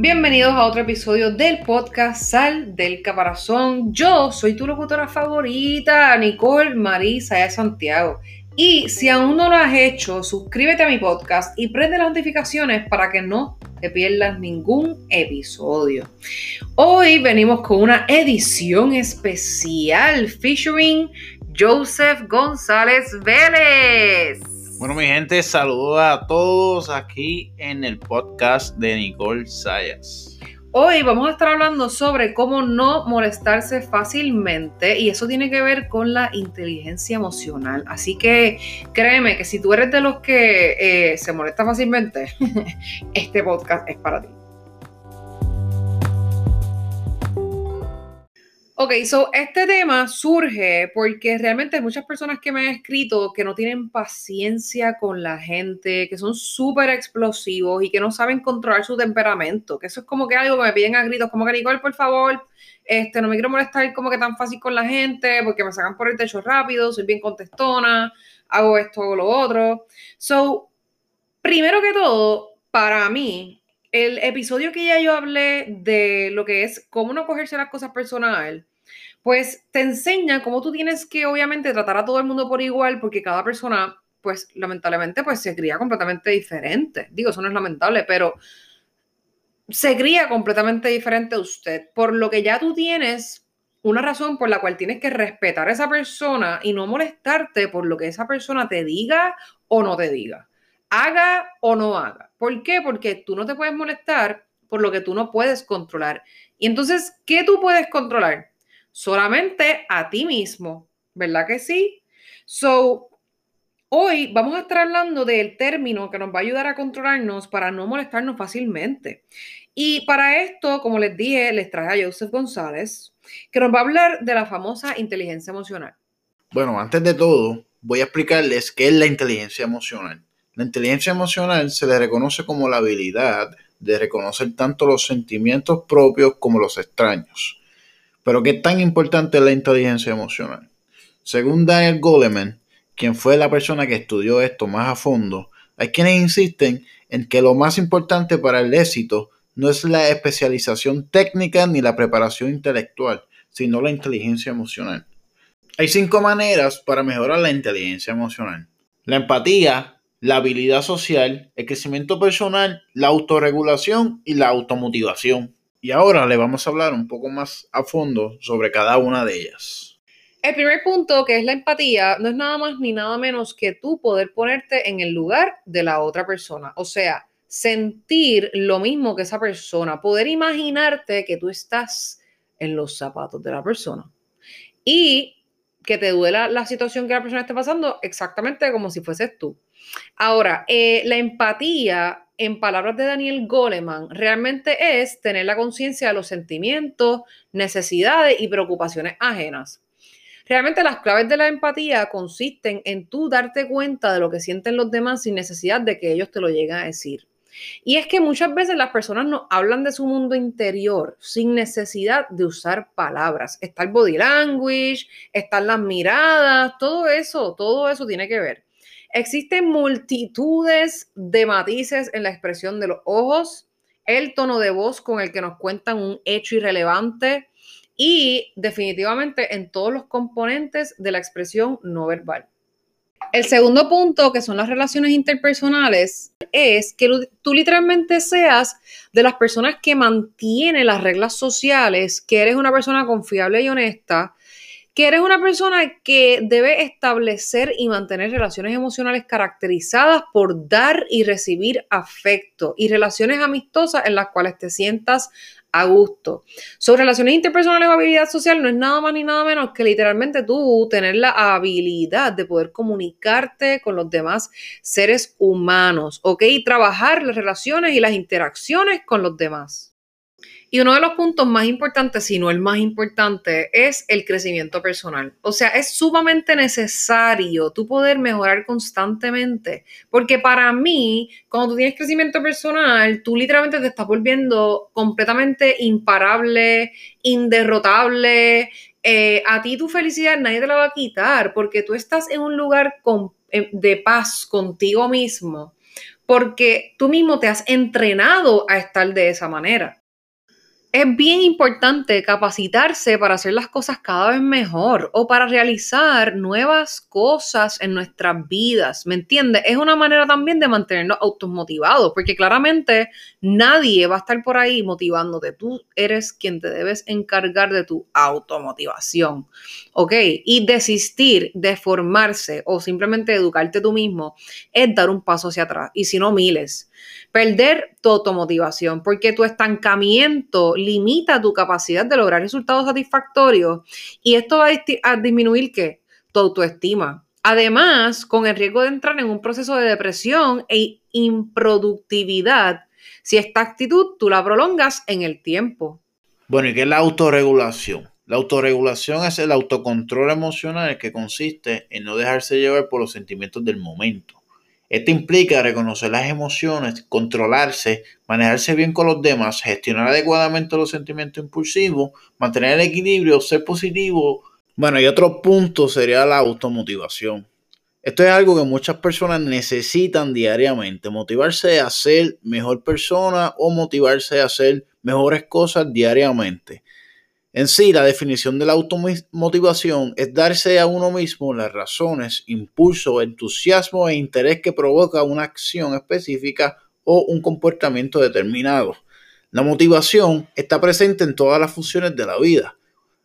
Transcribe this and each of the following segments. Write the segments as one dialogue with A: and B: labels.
A: Bienvenidos a otro episodio del podcast Sal del Caparazón. Yo soy tu locutora favorita, Nicole Marisa de Santiago. Y si aún no lo has hecho, suscríbete a mi podcast y prende las notificaciones para que no te pierdas ningún episodio. Hoy venimos con una edición especial featuring Joseph González Vélez.
B: Bueno, mi gente, saludos a todos aquí en el podcast de Nicole Sayas.
A: Hoy vamos a estar hablando sobre cómo no molestarse fácilmente y eso tiene que ver con la inteligencia emocional. Así que créeme que si tú eres de los que eh, se molesta fácilmente, este podcast es para ti. Ok, so este tema surge porque realmente hay muchas personas que me han escrito que no tienen paciencia con la gente, que son súper explosivos y que no saben controlar su temperamento, que eso es como que algo que me piden a gritos, como que Nicole, por favor, este, no me quiero molestar como que tan fácil con la gente porque me sacan por el techo rápido, soy bien contestona, hago esto o lo otro. So, primero que todo, para mí, el episodio que ya yo hablé de lo que es cómo no cogerse las cosas personal, pues te enseña cómo tú tienes que obviamente tratar a todo el mundo por igual, porque cada persona, pues lamentablemente, pues se cría completamente diferente. Digo, eso no es lamentable, pero se cría completamente diferente a usted, por lo que ya tú tienes una razón por la cual tienes que respetar a esa persona y no molestarte por lo que esa persona te diga o no te diga, haga o no haga. ¿Por qué? Porque tú no te puedes molestar por lo que tú no puedes controlar. Y entonces, ¿qué tú puedes controlar? Solamente a ti mismo, ¿verdad que sí? So, hoy vamos a estar hablando del término que nos va a ayudar a controlarnos para no molestarnos fácilmente. Y para esto, como les dije, les traje a Joseph González, que nos va a hablar de la famosa inteligencia emocional.
B: Bueno, antes de todo, voy a explicarles qué es la inteligencia emocional. La inteligencia emocional se le reconoce como la habilidad de reconocer tanto los sentimientos propios como los extraños. Pero ¿qué tan importante es la inteligencia emocional? Según Daniel Goleman, quien fue la persona que estudió esto más a fondo, hay quienes insisten en que lo más importante para el éxito no es la especialización técnica ni la preparación intelectual, sino la inteligencia emocional. Hay cinco maneras para mejorar la inteligencia emocional. La empatía, la habilidad social, el crecimiento personal, la autorregulación y la automotivación. Y ahora le vamos a hablar un poco más a fondo sobre cada una de ellas.
A: El primer punto, que es la empatía, no es nada más ni nada menos que tú poder ponerte en el lugar de la otra persona. O sea, sentir lo mismo que esa persona, poder imaginarte que tú estás en los zapatos de la persona. Y que te duela la situación que la persona esté pasando exactamente como si fueses tú. Ahora, eh, la empatía en palabras de Daniel Goleman, realmente es tener la conciencia de los sentimientos, necesidades y preocupaciones ajenas. Realmente las claves de la empatía consisten en tú darte cuenta de lo que sienten los demás sin necesidad de que ellos te lo lleguen a decir. Y es que muchas veces las personas nos hablan de su mundo interior sin necesidad de usar palabras. Está el body language, están las miradas, todo eso, todo eso tiene que ver. Existen multitudes de matices en la expresión de los ojos, el tono de voz con el que nos cuentan un hecho irrelevante y definitivamente en todos los componentes de la expresión no verbal. El segundo punto, que son las relaciones interpersonales, es que tú literalmente seas de las personas que mantiene las reglas sociales, que eres una persona confiable y honesta, que eres una persona que debe establecer y mantener relaciones emocionales caracterizadas por dar y recibir afecto y relaciones amistosas en las cuales te sientas a gusto. Sobre relaciones interpersonales o habilidad social no es nada más ni nada menos que literalmente tú tener la habilidad de poder comunicarte con los demás seres humanos, ¿ok? Y trabajar las relaciones y las interacciones con los demás. Y uno de los puntos más importantes, si no el más importante, es el crecimiento personal. O sea, es sumamente necesario tú poder mejorar constantemente, porque para mí, cuando tú tienes crecimiento personal, tú literalmente te estás volviendo completamente imparable, inderrotable. Eh, a ti tu felicidad nadie te la va a quitar, porque tú estás en un lugar eh, de paz contigo mismo porque tú mismo te has entrenado a estar de esa manera es bien importante capacitarse para hacer las cosas cada vez mejor o para realizar nuevas cosas en nuestras vidas, ¿me entiendes? Es una manera también de mantenernos automotivados, porque claramente nadie va a estar por ahí motivándote. Tú eres quien te debes encargar de tu automotivación, ¿ok? Y desistir de formarse o simplemente educarte tú mismo es dar un paso hacia atrás, y si no, miles. Perder tu automotivación, porque tu estancamiento limita tu capacidad de lograr resultados satisfactorios y esto va a, disminuir ¿qué? tu autoestima. Además, con el riesgo de entrar en un proceso de depresión e improductividad si esta actitud tú la prolongas en el tiempo.
B: Bueno, ¿y qué es la autorregulación? La autorregulación es el autocontrol emocional que consiste en no dejarse llevar por los sentimientos del momento. Esto implica reconocer las emociones, controlarse, manejarse bien con los demás, gestionar adecuadamente los sentimientos impulsivos, mantener el equilibrio, ser positivo. Bueno, y otro punto sería la automotivación. Esto es algo que muchas personas necesitan diariamente, motivarse a ser mejor persona o motivarse a hacer mejores cosas diariamente. En sí, la definición de la automotivación es darse a uno mismo las razones, impulso, entusiasmo e interés que provoca una acción específica o un comportamiento determinado. La motivación está presente en todas las funciones de la vida.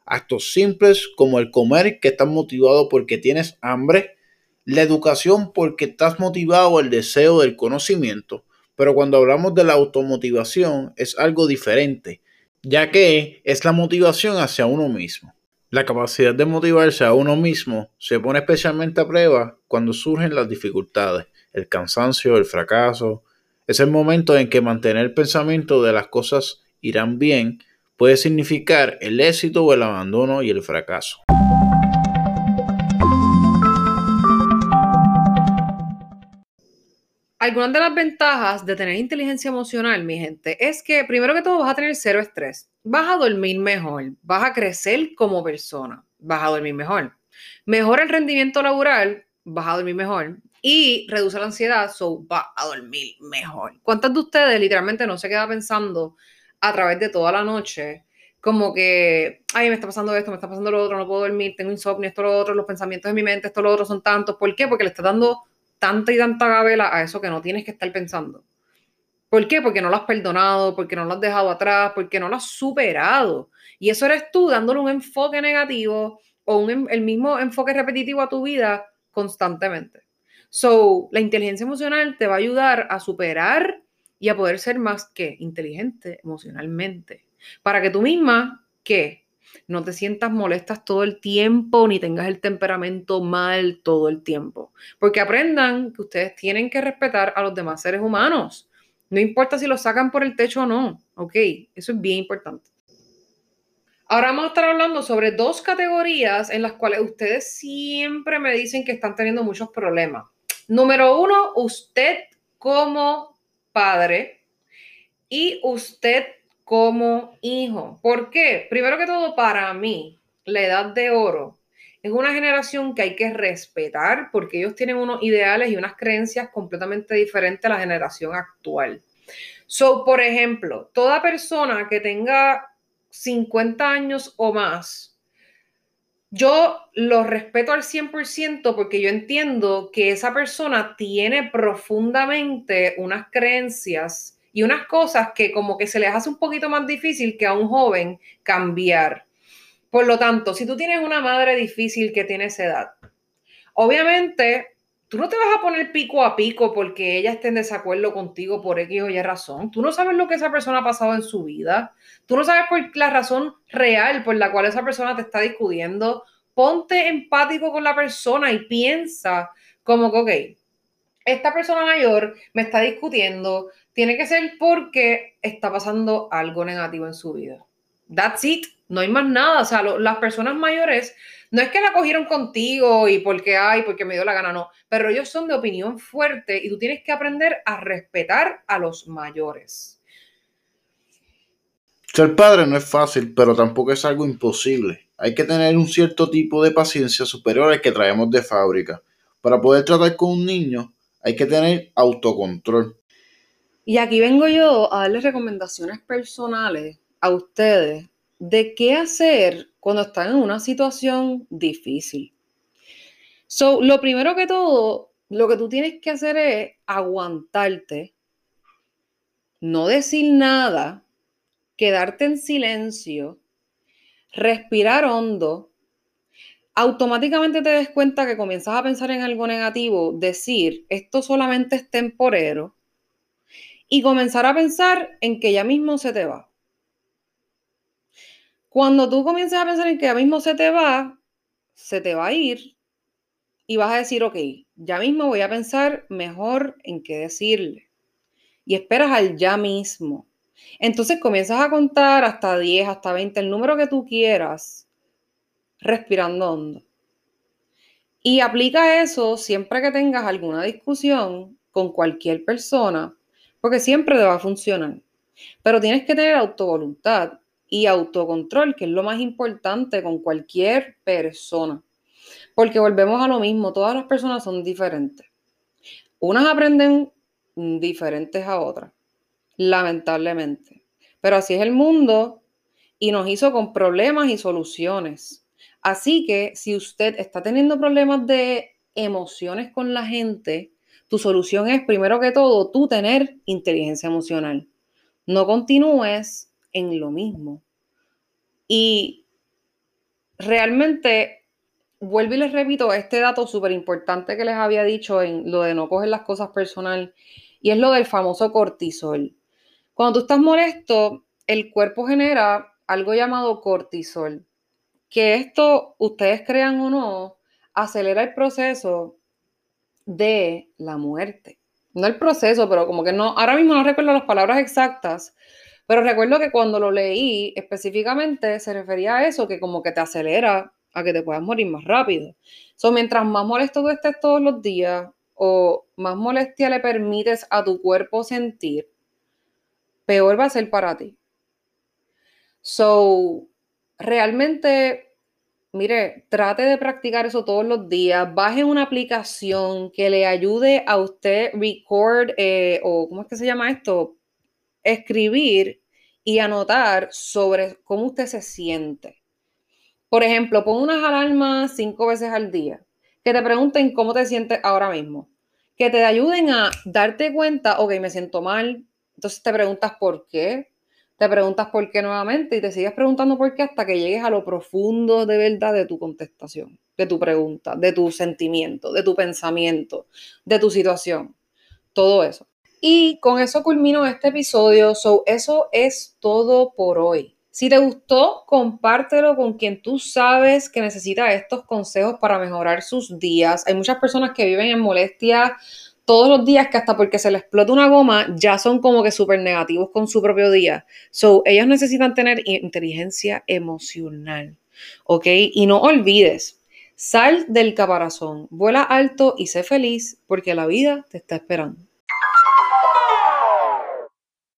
B: Actos simples como el comer, que estás motivado porque tienes hambre, la educación porque estás motivado al deseo del conocimiento. Pero cuando hablamos de la automotivación es algo diferente ya que es la motivación hacia uno mismo. La capacidad de motivarse a uno mismo se pone especialmente a prueba cuando surgen las dificultades, el cansancio, el fracaso. Es el momento en que mantener el pensamiento de las cosas irán bien puede significar el éxito o el abandono y el fracaso.
A: Algunas de las ventajas de tener inteligencia emocional, mi gente, es que primero que todo vas a tener cero estrés, vas a dormir mejor, vas a crecer como persona, vas a dormir mejor. Mejora el rendimiento laboral, vas a dormir mejor. Y reduce la ansiedad, so vas a dormir mejor. ¿Cuántas de ustedes literalmente no se queda pensando a través de toda la noche? Como que, ay, me está pasando esto, me está pasando lo otro, no puedo dormir, tengo insomnio, esto, lo otro, los pensamientos de mi mente, esto, lo otro son tantos. ¿Por qué? Porque le está dando tanta y tanta gabela a eso que no tienes que estar pensando. ¿Por qué? Porque no lo has perdonado, porque no lo has dejado atrás, porque no lo has superado. Y eso eres tú dándole un enfoque negativo o un, el mismo enfoque repetitivo a tu vida constantemente. So, la inteligencia emocional te va a ayudar a superar y a poder ser más que inteligente emocionalmente. Para que tú misma, ¿qué? No te sientas molestas todo el tiempo ni tengas el temperamento mal todo el tiempo. Porque aprendan que ustedes tienen que respetar a los demás seres humanos. No importa si lo sacan por el techo o no. Ok, eso es bien importante. Ahora vamos a estar hablando sobre dos categorías en las cuales ustedes siempre me dicen que están teniendo muchos problemas. Número uno, usted como padre y usted como hijo. ¿Por qué? Primero que todo, para mí, la edad de oro es una generación que hay que respetar porque ellos tienen unos ideales y unas creencias completamente diferentes a la generación actual. So, por ejemplo, toda persona que tenga 50 años o más, yo lo respeto al 100% porque yo entiendo que esa persona tiene profundamente unas creencias y unas cosas que como que se les hace un poquito más difícil que a un joven cambiar. Por lo tanto, si tú tienes una madre difícil que tiene esa edad, obviamente tú no te vas a poner pico a pico porque ella esté en desacuerdo contigo por X o Y razón. Tú no sabes lo que esa persona ha pasado en su vida. Tú no sabes por la razón real por la cual esa persona te está discutiendo. Ponte empático con la persona y piensa como que, ok, esta persona mayor me está discutiendo, tiene que ser porque está pasando algo negativo en su vida. That's it. No hay más nada. O sea, las personas mayores no es que la cogieron contigo y porque hay, porque me dio la gana, no. Pero ellos son de opinión fuerte y tú tienes que aprender a respetar a los mayores.
B: Ser padre no es fácil, pero tampoco es algo imposible. Hay que tener un cierto tipo de paciencia superior al que traemos de fábrica. Para poder tratar con un niño, Hay que tener autocontrol.
A: Y aquí vengo yo a darles recomendaciones personales a ustedes de qué hacer cuando están en una situación difícil. So, lo primero que todo, lo que tú tienes que hacer es aguantarte, no decir nada, quedarte en silencio, respirar hondo, automáticamente te des cuenta que comienzas a pensar en algo negativo, decir, esto solamente es temporero, y comenzar a pensar en que ya mismo se te va. Cuando tú comienzas a pensar en que ya mismo se te va, se te va a ir y vas a decir, ok, ya mismo voy a pensar mejor en qué decirle. Y esperas al ya mismo. Entonces comienzas a contar hasta 10, hasta 20, el número que tú quieras, respirando hondo. Y aplica eso siempre que tengas alguna discusión con cualquier persona, porque siempre te va a funcionar. Pero tienes que tener autovoluntad y autocontrol, que es lo más importante con cualquier persona. Porque volvemos a lo mismo, todas las personas son diferentes. Unas aprenden diferentes a otras, lamentablemente. Pero así es el mundo y nos hizo con problemas y soluciones. Así que si usted está teniendo problemas de emociones con la gente, tu solución es primero que todo tú tener inteligencia emocional. No continúes en lo mismo. Y realmente vuelvo y les repito este dato súper importante que les había dicho en lo de no coger las cosas personal y es lo del famoso cortisol. Cuando tú estás molesto, el cuerpo genera algo llamado cortisol, que esto, ustedes crean o no, acelera el proceso de la muerte. No el proceso, pero como que no, ahora mismo no recuerdo las palabras exactas, pero recuerdo que cuando lo leí específicamente se refería a eso, que como que te acelera a que te puedas morir más rápido. So, mientras más molesto tú estés todos los días o más molestia le permites a tu cuerpo sentir, peor va a ser para ti. So, realmente, mire, trate de practicar eso todos los días. Baje una aplicación que le ayude a usted record eh, o, ¿cómo es que se llama esto? Escribir y anotar sobre cómo usted se siente. Por ejemplo, pon unas alarmas cinco veces al día, que te pregunten cómo te sientes ahora mismo, que te ayuden a darte cuenta, ok, me siento mal, entonces te preguntas por qué, te preguntas por qué nuevamente y te sigues preguntando por qué hasta que llegues a lo profundo de verdad de tu contestación, de tu pregunta, de tu sentimiento, de tu pensamiento, de tu situación, todo eso. Y con eso culmino este episodio. So, eso es todo por hoy. Si te gustó, compártelo con quien tú sabes que necesita estos consejos para mejorar sus días. Hay muchas personas que viven en molestia todos los días que hasta porque se les explota una goma ya son como que súper negativos con su propio día. So, ellos necesitan tener inteligencia emocional, ¿ok? Y no olvides, sal del caparazón, vuela alto y sé feliz porque la vida te está esperando.